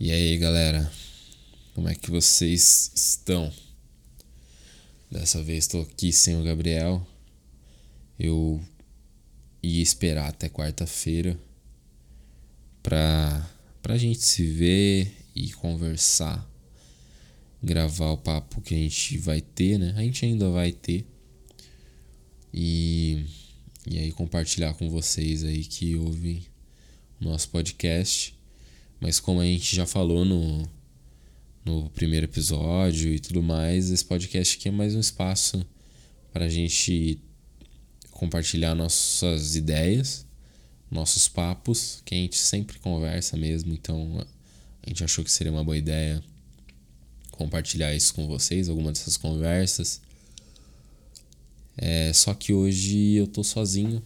E aí, galera? Como é que vocês estão? Dessa vez estou aqui sem o Gabriel. Eu ia esperar até quarta-feira pra, pra gente se ver e conversar, gravar o papo que a gente vai ter, né? A gente ainda vai ter. E, e aí compartilhar com vocês aí que ouvem o nosso podcast. Mas como a gente já falou no, no primeiro episódio e tudo mais, esse podcast aqui é mais um espaço para a gente compartilhar nossas ideias, nossos papos, que a gente sempre conversa mesmo, então a gente achou que seria uma boa ideia compartilhar isso com vocês, alguma dessas conversas. É, só que hoje eu tô sozinho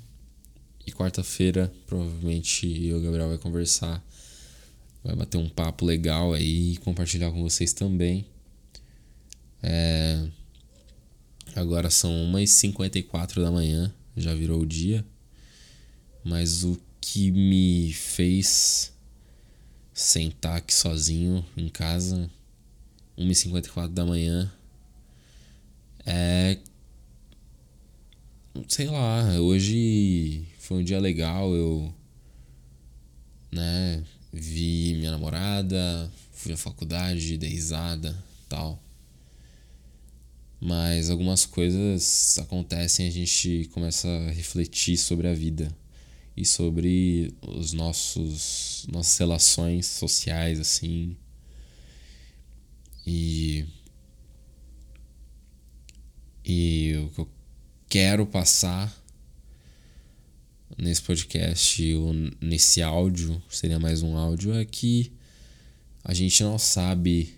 e quarta-feira provavelmente eu e o Gabriel vai conversar, vai bater um papo legal aí e compartilhar com vocês também. É, agora são 1h54 da manhã, já virou o dia, mas o que me fez sentar aqui sozinho em casa, 1h54 da manhã, é sei lá, hoje foi um dia legal, eu né, vi minha namorada, fui à faculdade, dei risada, tal. Mas algumas coisas acontecem a gente começa a refletir sobre a vida e sobre os nossos nossas relações sociais assim. E e o que eu quero passar nesse podcast ou nesse áudio, seria mais um áudio, é que a gente não sabe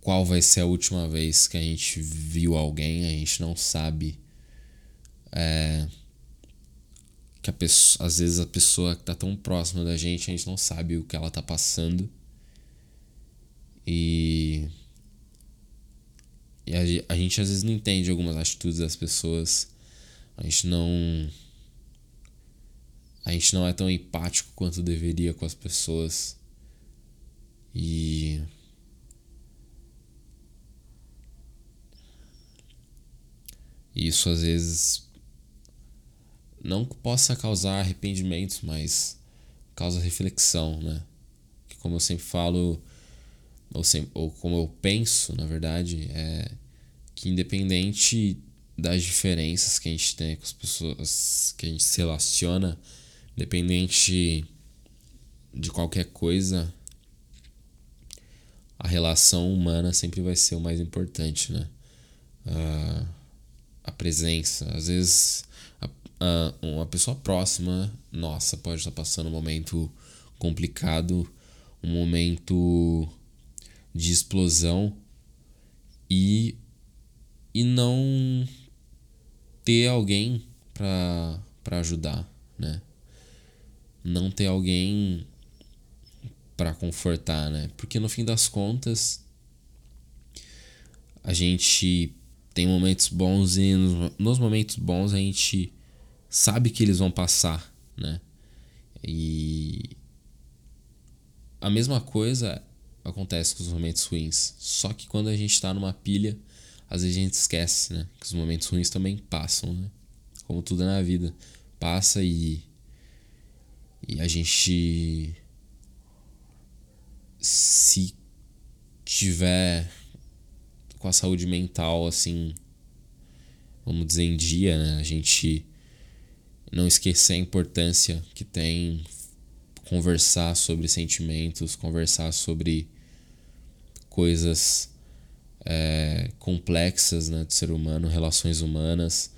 qual vai ser a última vez que a gente viu alguém, a gente não sabe é, que a pessoa, às vezes a pessoa que está tão próxima da gente, a gente não sabe o que ela está passando. E e a, a gente às vezes não entende algumas atitudes das pessoas. A gente não. A gente não é tão empático quanto deveria com as pessoas. E. Isso às vezes não possa causar arrependimentos, mas causa reflexão, né? Que como eu sempre falo, ou, sem, ou como eu penso, na verdade, é que independente das diferenças que a gente tem com as pessoas que a gente se relaciona, independente de qualquer coisa, a relação humana sempre vai ser o mais importante, né? A, a presença. Às vezes, a, uma pessoa próxima, nossa, pode estar passando um momento complicado, um momento de explosão e e não ter alguém para ajudar, né? Não ter alguém para confortar, né? Porque no fim das contas a gente tem momentos bons e nos momentos bons a gente sabe que eles vão passar, né? E a mesma coisa acontece com os momentos ruins. Só que quando a gente está numa pilha, às vezes a gente esquece, né? Que os momentos ruins também passam, né? Como tudo na vida. Passa e. E a gente. Se tiver com a saúde mental, assim. Vamos dizer, em dia, né? A gente não esquecer a importância que tem conversar sobre sentimentos, conversar sobre coisas é, complexas né, do ser humano, relações humanas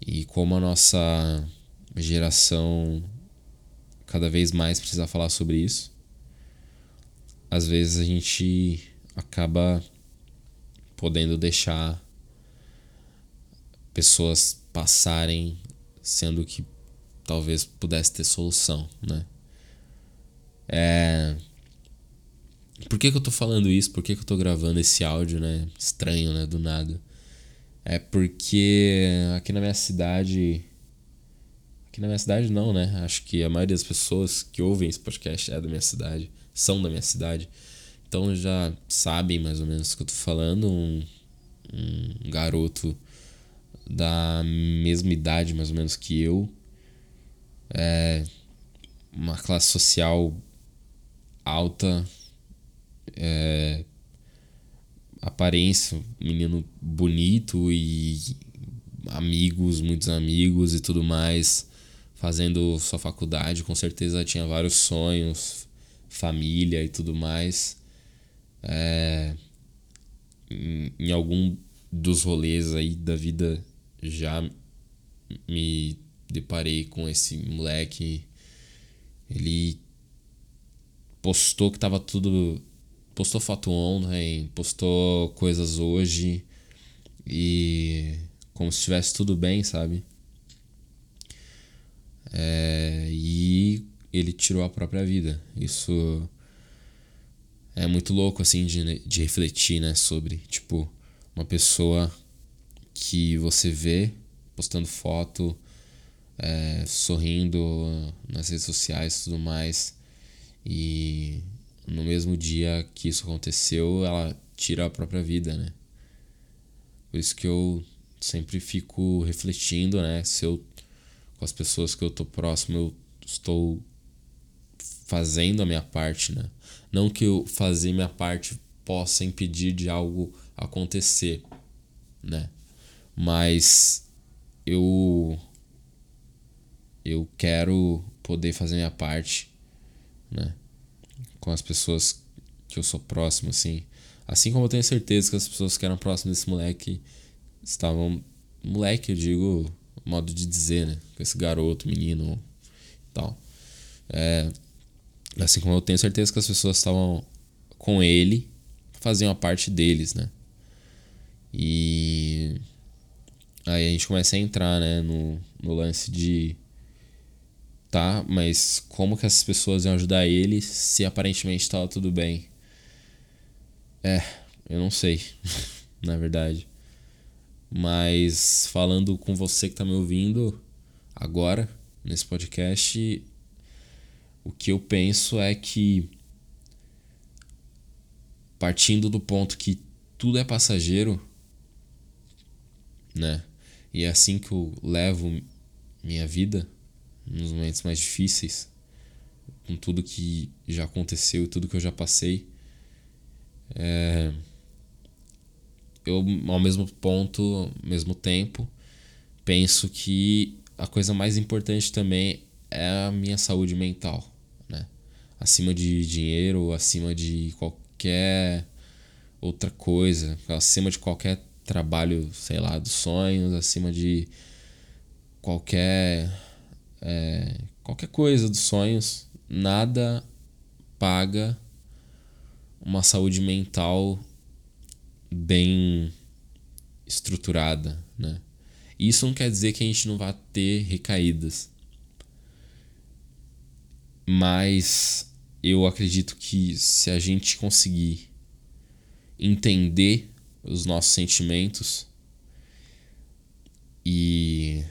e como a nossa geração cada vez mais precisa falar sobre isso. Às vezes a gente acaba podendo deixar pessoas passarem sendo que talvez pudesse ter solução, né? É, por que, que eu tô falando isso? Por que, que eu tô gravando esse áudio, né? Estranho, né? Do nada. É porque aqui na minha cidade, Aqui na minha cidade não, né? Acho que a maioria das pessoas que ouvem esse podcast é da minha cidade, são da minha cidade. Então já sabem mais ou menos o que eu tô falando. Um, um garoto da mesma idade, mais ou menos, que eu. É uma classe social alta. É, aparência, menino bonito e amigos, muitos amigos e tudo mais, fazendo sua faculdade, com certeza tinha vários sonhos, família e tudo mais. É, em, em algum dos rolês aí da vida já me deparei com esse moleque. Ele postou que tava tudo. Postou foto ontem, postou coisas hoje e como se estivesse tudo bem, sabe? É, e ele tirou a própria vida. Isso é muito louco, assim, de, de refletir, né? Sobre, tipo, uma pessoa que você vê postando foto, é, sorrindo nas redes sociais e tudo mais. E no mesmo dia que isso aconteceu, ela tira a própria vida, né? Por isso que eu sempre fico refletindo, né? Se eu, com as pessoas que eu tô próximo, eu estou fazendo a minha parte, né? Não que eu fazer minha parte possa impedir de algo acontecer, né? Mas eu eu quero poder fazer minha parte, né? Com as pessoas que eu sou próximo, assim. Assim como eu tenho certeza que as pessoas que eram próximas desse moleque estavam. Moleque, eu digo, modo de dizer, né? Com esse garoto, menino e tal. É, assim como eu tenho certeza que as pessoas estavam com ele, faziam a parte deles, né? E aí a gente começa a entrar, né, no, no lance de tá, mas como que essas pessoas iam ajudar ele se aparentemente estava tudo bem? É, eu não sei, na verdade. Mas falando com você que está me ouvindo agora nesse podcast, o que eu penso é que partindo do ponto que tudo é passageiro, né? E é assim que eu levo minha vida nos momentos mais difíceis, com tudo que já aconteceu tudo que eu já passei. É... Eu, ao mesmo ponto, ao mesmo tempo, penso que a coisa mais importante também é a minha saúde mental, né? Acima de dinheiro, acima de qualquer outra coisa, acima de qualquer trabalho, sei lá, dos sonhos, acima de qualquer é, qualquer coisa dos sonhos, nada paga uma saúde mental bem estruturada, né? Isso não quer dizer que a gente não vá ter recaídas. Mas eu acredito que se a gente conseguir entender os nossos sentimentos e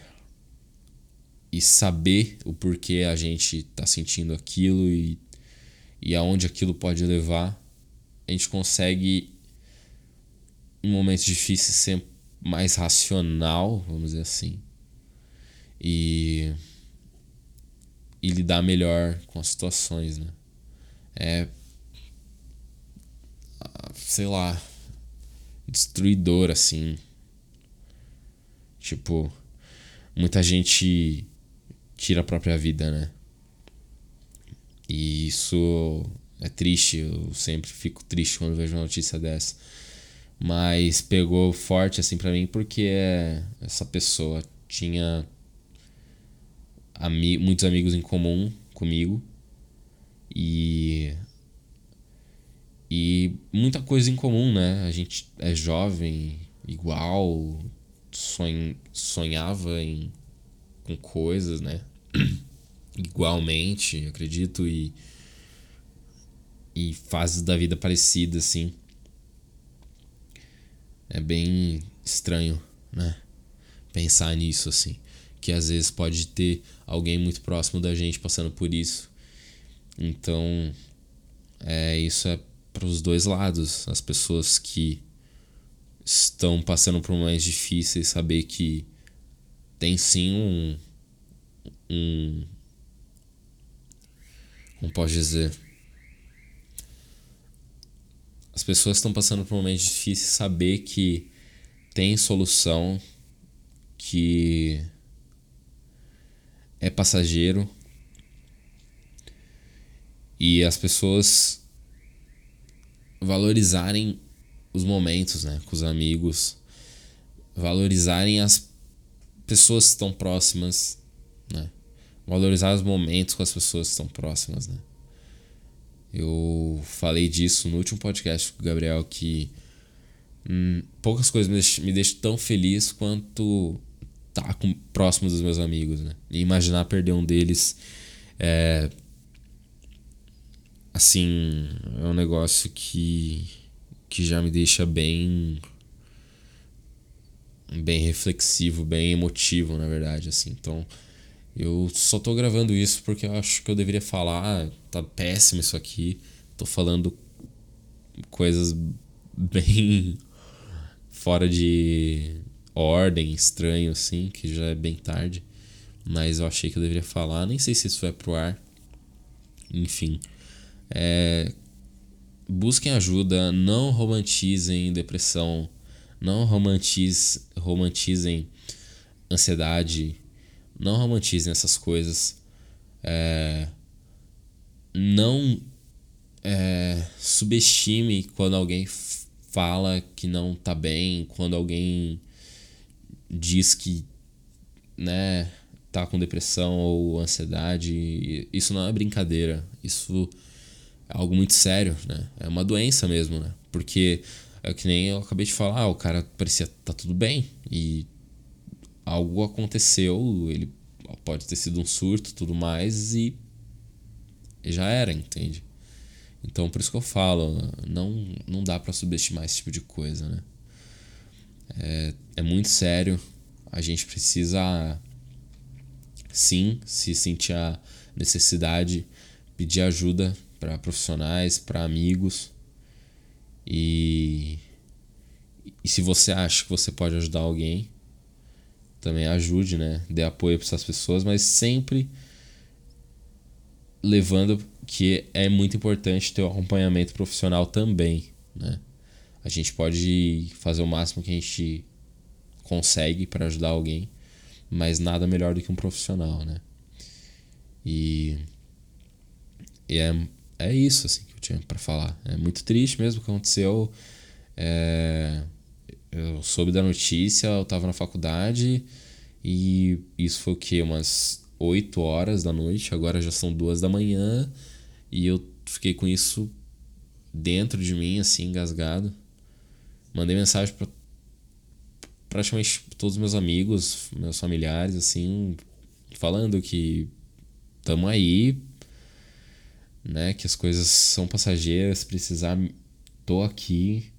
e saber o porquê a gente está sentindo aquilo e, e aonde aquilo pode levar, a gente consegue, em momentos difíceis, ser mais racional, vamos dizer assim, e, e lidar melhor com as situações, né? É. Sei lá. Destruidor, assim. Tipo, muita gente tira a própria vida, né? E isso é triste, eu sempre fico triste quando vejo uma notícia dessa. Mas pegou forte assim para mim porque essa pessoa tinha ami muitos amigos em comum comigo e e muita coisa em comum, né? A gente é jovem, igual, sonha, sonhava em com coisas, né? Igualmente, acredito, e, e fases da vida parecidas, assim. É bem estranho, né? Pensar nisso, assim. que às vezes pode ter alguém muito próximo da gente passando por isso. Então, é, isso é para os dois lados. As pessoas que estão passando por mais difíceis, saber que tem sim um. Um como posso dizer? As pessoas estão passando por momentos difíceis, saber que tem solução, que é passageiro e as pessoas valorizarem os momentos, né, com os amigos, valorizarem as pessoas que estão próximas, né? Valorizar os momentos com as pessoas que estão próximas, né? Eu falei disso no último podcast com o Gabriel que hum, poucas coisas me deixam, me deixam tão feliz quanto estar tá próximo dos meus amigos, né? E imaginar perder um deles é assim, é um negócio que que já me deixa bem bem reflexivo, bem emotivo, na verdade, assim. Então, eu só tô gravando isso porque eu acho que eu deveria falar, tá péssimo isso aqui. Tô falando coisas bem fora de ordem, estranho assim, que já é bem tarde. Mas eu achei que eu deveria falar, nem sei se isso vai pro ar. Enfim, é, busquem ajuda, não romantizem depressão, não romantiz, romantizem ansiedade, não romantizem essas coisas. É, não é, subestime quando alguém fala que não tá bem, quando alguém diz que né, tá com depressão ou ansiedade. Isso não é brincadeira. Isso é algo muito sério, né? É uma doença mesmo, né? Porque é que nem eu acabei de falar, o cara parecia tá tudo bem e algo aconteceu, ele pode ter sido um surto, tudo mais e já era, entende? Então por isso que eu falo, não não dá para subestimar esse tipo de coisa, né? É, é muito sério. A gente precisa sim se sentir a necessidade pedir ajuda para profissionais, para amigos. E, e se você acha que você pode ajudar alguém, também ajude, né? Dê apoio para essas pessoas, mas sempre levando que é muito importante ter o um acompanhamento profissional também, né? A gente pode fazer o máximo que a gente consegue para ajudar alguém, mas nada melhor do que um profissional, né? E, e é é isso assim que eu tinha para falar. É muito triste mesmo o que aconteceu. É, eu soube da notícia, eu tava na faculdade e isso foi o que? Umas 8 horas da noite, agora já são duas da manhã e eu fiquei com isso dentro de mim, assim, engasgado. Mandei mensagem para praticamente todos os meus amigos, meus familiares, assim, falando que tamo aí, né? Que as coisas são passageiras, precisar tô aqui.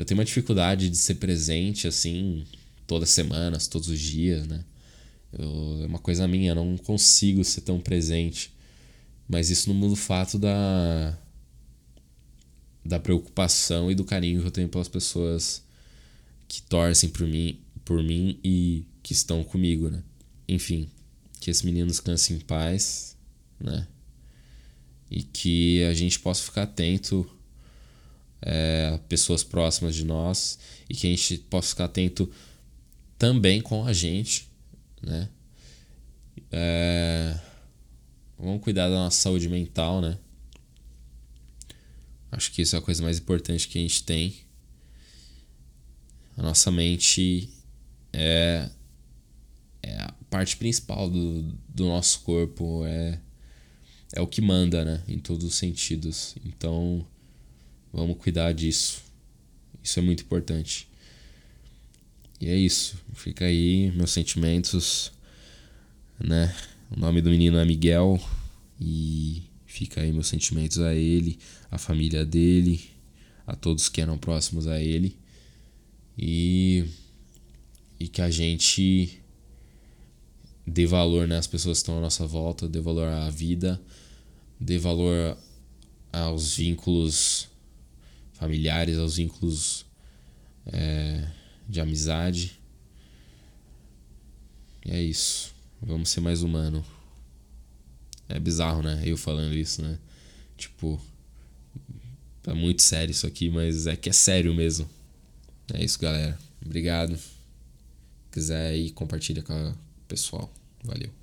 Eu tenho uma dificuldade de ser presente assim todas as semanas, todos os dias, né? Eu, é uma coisa minha, eu não consigo ser tão presente. Mas isso não muda o fato da da preocupação e do carinho que eu tenho pelas pessoas que torcem por mim, por mim e que estão comigo, né? Enfim, que esse menino descanse em paz, né? e que a gente possa ficar atento é, pessoas próximas de nós e que a gente possa ficar atento também com a gente, né? É, vamos cuidar da nossa saúde mental, né? Acho que isso é a coisa mais importante que a gente tem. A nossa mente é, é a parte principal do, do nosso corpo, é é o que manda, né? Em todos os sentidos. Então, vamos cuidar disso. Isso é muito importante. E é isso. Fica aí meus sentimentos, né? O nome do menino é Miguel e fica aí meus sentimentos a ele, a família dele, a todos que eram próximos a ele. E e que a gente dê valor né, pessoas que estão à nossa volta, dê valor à vida, dê valor aos vínculos familiares, aos vínculos é, de amizade. E é isso. Vamos ser mais humano. É bizarro, né? Eu falando isso, né? Tipo, tá muito sério isso aqui, mas é que é sério mesmo. É isso, galera. Obrigado. Se quiser aí, compartilha com o pessoal. Valeu.